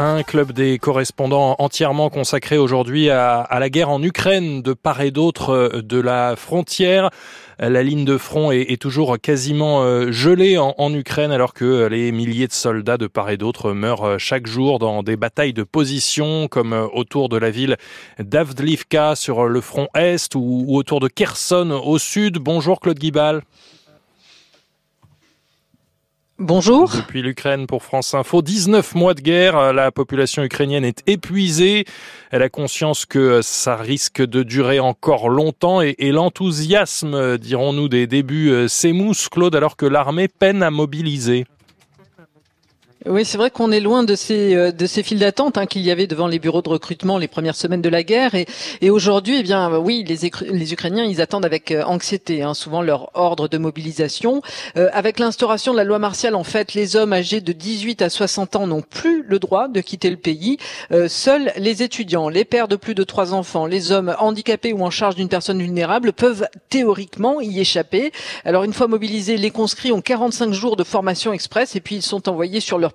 Un club des correspondants entièrement consacré aujourd'hui à, la guerre en Ukraine de part et d'autre euh, de la frontière. La ligne de front est, toujours quasiment euh, gelée en, Ukraine alors que les milliers de soldats de part et d'autre meurent euh, chaque jour dans des batailles de position comme autour de la ville d'Avdlivka sur le front est ou, ou autour de Kherson au sud. Bonjour Claude Guibal. Bonjour. Depuis l'Ukraine pour France Info, 19 mois de guerre, la population ukrainienne est épuisée, elle a conscience que ça risque de durer encore longtemps et, l'enthousiasme, dirons-nous, des débuts euh, s'émousse, Claude, alors que l'armée peine à mobiliser. Oui, c'est vrai qu'on est loin de ces euh, de ces files d'attente hein, qu'il y avait devant les bureaux de recrutement les premières semaines de la guerre et, et aujourd'hui, eh bien, oui, les, les Ukrainiens, ils attendent avec euh, anxiété, hein, souvent leur ordre de mobilisation. Euh, avec l'instauration de la loi martiale, en fait, les hommes âgés de 18 à 60 ans n'ont plus le droit de quitter le pays. seuls les étudiants, les pères de plus de trois enfants, les hommes handicapés ou en charge d'une personne vulnérable peuvent théoriquement y échapper. Alors, une fois mobilisés, les conscrits ont 45 jours de formation express et puis ils sont envoyés sur leur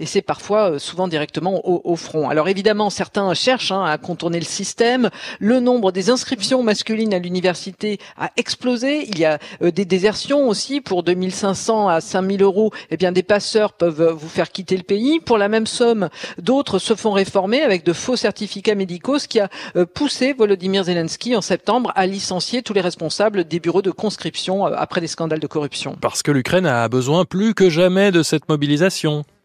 et c'est parfois euh, souvent directement au, front. Alors évidemment, certains cherchent hein, à contourner le système. Le nombre des inscriptions masculines à l'université a explosé. Il y a euh, des désertions aussi pour 2500 à 5000 euros. Eh bien, des passeurs peuvent euh, vous faire quitter le pays. Pour la même somme, d'autres se font réformer avec de faux certificats médicaux, ce qui a poussé Volodymyr Zelensky en septembre à licencier tous les responsables des bureaux de conscription après des scandales de corruption. Parce que l'Ukraine a besoin plus que jamais de cette mobilisation question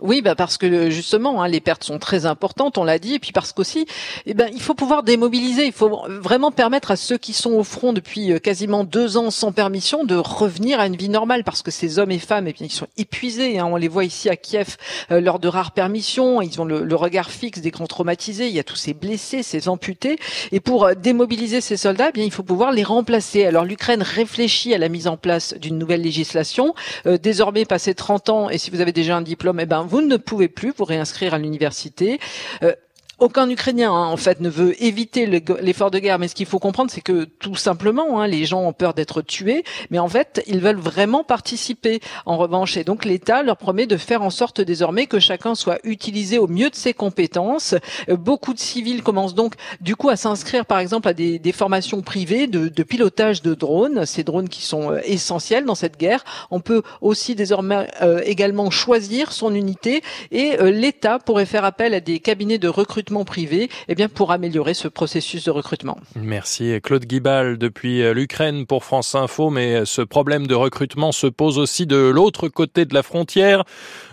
oui, bah parce que justement, hein, les pertes sont très importantes, on l'a dit, et puis parce qu'aussi, eh ben, il faut pouvoir démobiliser, il faut vraiment permettre à ceux qui sont au front depuis euh, quasiment deux ans sans permission de revenir à une vie normale, parce que ces hommes et femmes, eh bien, ils sont épuisés. Hein, on les voit ici à Kiev euh, lors de rares permissions, ils ont le, regard fixe des grands traumatisés, il y a tous ces blessés, ces amputés, et pour euh, démobiliser ces soldats, eh bien, il faut pouvoir les remplacer. Alors l'Ukraine réfléchit à la mise en place d'une nouvelle législation. désormais, passé 30 ans, et si vous avez déjà un diplôme, eh ben, vous ne pouvez plus vous réinscrire à l'université. Euh, aucun Ukrainien, hein, en fait, ne veut éviter l'effort de guerre. Mais ce qu'il faut comprendre, c'est que tout simplement, hein, les gens ont peur d'être tués, mais en fait, ils veulent vraiment participer. En revanche, et donc l'État leur promet de faire en sorte désormais que chacun soit utilisé au mieux de ses compétences. Euh, beaucoup de civils commencent donc, du coup, à s'inscrire, par exemple, à des, des formations privées de, pilotage de drones. Ces drones qui sont euh, essentiels dans cette guerre. On peut aussi désormais euh, également choisir son unité et l'État pourrait faire appel à des cabinets de recrutement privé eh pour améliorer ce processus de recrutement. Merci Claude Guibal depuis euh, l'Ukraine pour France Info, mais euh, ce problème de recrutement se pose aussi de l'autre côté de la frontière.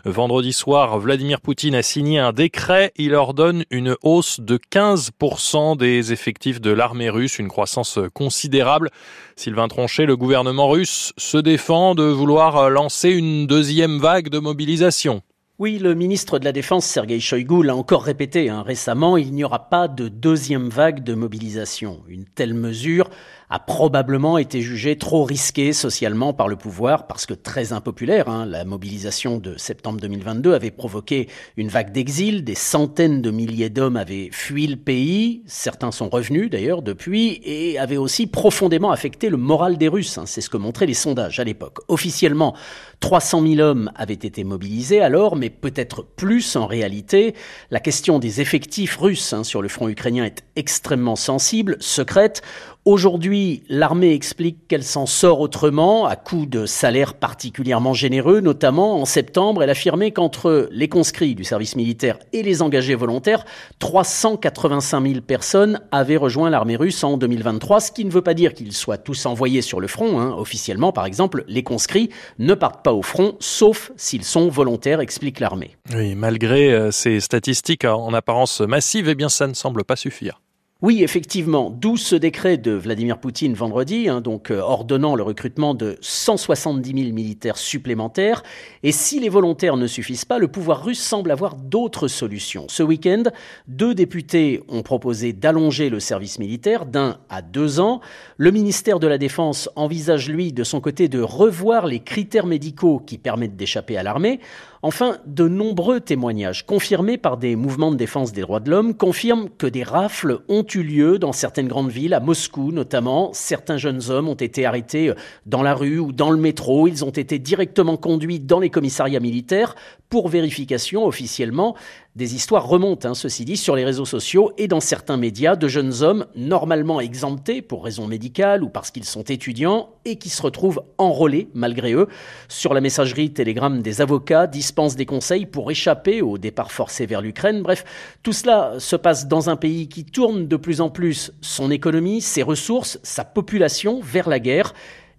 Vendredi soir, Vladimir Poutine a signé un décret. Il ordonne une hausse de 15% des effectifs de l'armée russe, une croissance considérable. Sylvain Tronchet, le gouvernement russe se défend de vouloir lancer une deuxième vague de mobilisation. Oui, le ministre de la Défense, Sergei Shoigu, l'a encore répété hein, récemment, il n'y aura pas de deuxième vague de mobilisation. Une telle mesure a probablement été jugée trop risquée socialement par le pouvoir parce que très impopulaire. Hein, la mobilisation de septembre 2022 avait provoqué une vague d'exil, des centaines de milliers d'hommes avaient fui le pays, certains sont revenus d'ailleurs depuis, et avait aussi profondément affecté le moral des Russes. Hein, C'est ce que montraient les sondages à l'époque. Officiellement, 300 000 hommes avaient été mobilisés alors, mais peut-être plus en réalité. La question des effectifs russes hein, sur le front ukrainien est extrêmement sensible, secrète. Aujourd'hui, l'armée explique qu'elle s'en sort autrement, à coup de salaires particulièrement généreux, notamment en septembre, elle affirmait qu'entre les conscrits du service militaire et les engagés volontaires, 385 000 personnes avaient rejoint l'armée russe en 2023, ce qui ne veut pas dire qu'ils soient tous envoyés sur le front. Hein. Officiellement, par exemple, les conscrits ne partent pas au front, sauf s'ils sont volontaires, explique l'armée. Oui, malgré euh, ces statistiques en apparence massives, eh bien ça ne semble pas suffire. Oui, effectivement, d'où ce décret de Vladimir Poutine vendredi, hein, donc euh, ordonnant le recrutement de 170 000 militaires supplémentaires. Et si les volontaires ne suffisent pas, le pouvoir russe semble avoir d'autres solutions. Ce week-end, deux députés ont proposé d'allonger le service militaire d'un à deux ans. Le ministère de la Défense envisage, lui, de son côté, de revoir les critères médicaux qui permettent d'échapper à l'armée. Enfin, de nombreux témoignages confirmés par des mouvements de défense des droits de l'homme confirment que des rafles ont eu lieu dans certaines grandes villes, à Moscou notamment. Certains jeunes hommes ont été arrêtés dans la rue ou dans le métro. Ils ont été directement conduits dans les commissariats militaires pour vérification officiellement. Des histoires remontent, hein, ceci dit, sur les réseaux sociaux et dans certains médias de jeunes hommes normalement exemptés pour raisons médicales ou parce qu'ils sont étudiants et qui se retrouvent enrôlés malgré eux. Sur la messagerie Telegram des avocats dispensent des conseils pour échapper au départ forcé vers l'Ukraine. Bref, tout cela se passe dans un pays qui tourne de plus en plus son économie, ses ressources, sa population vers la guerre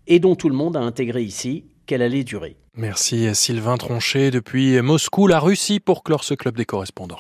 et dont tout le monde a intégré ici qu'elle allait durer. Merci Sylvain Tronchet depuis Moscou, la Russie, pour clore ce club des correspondants.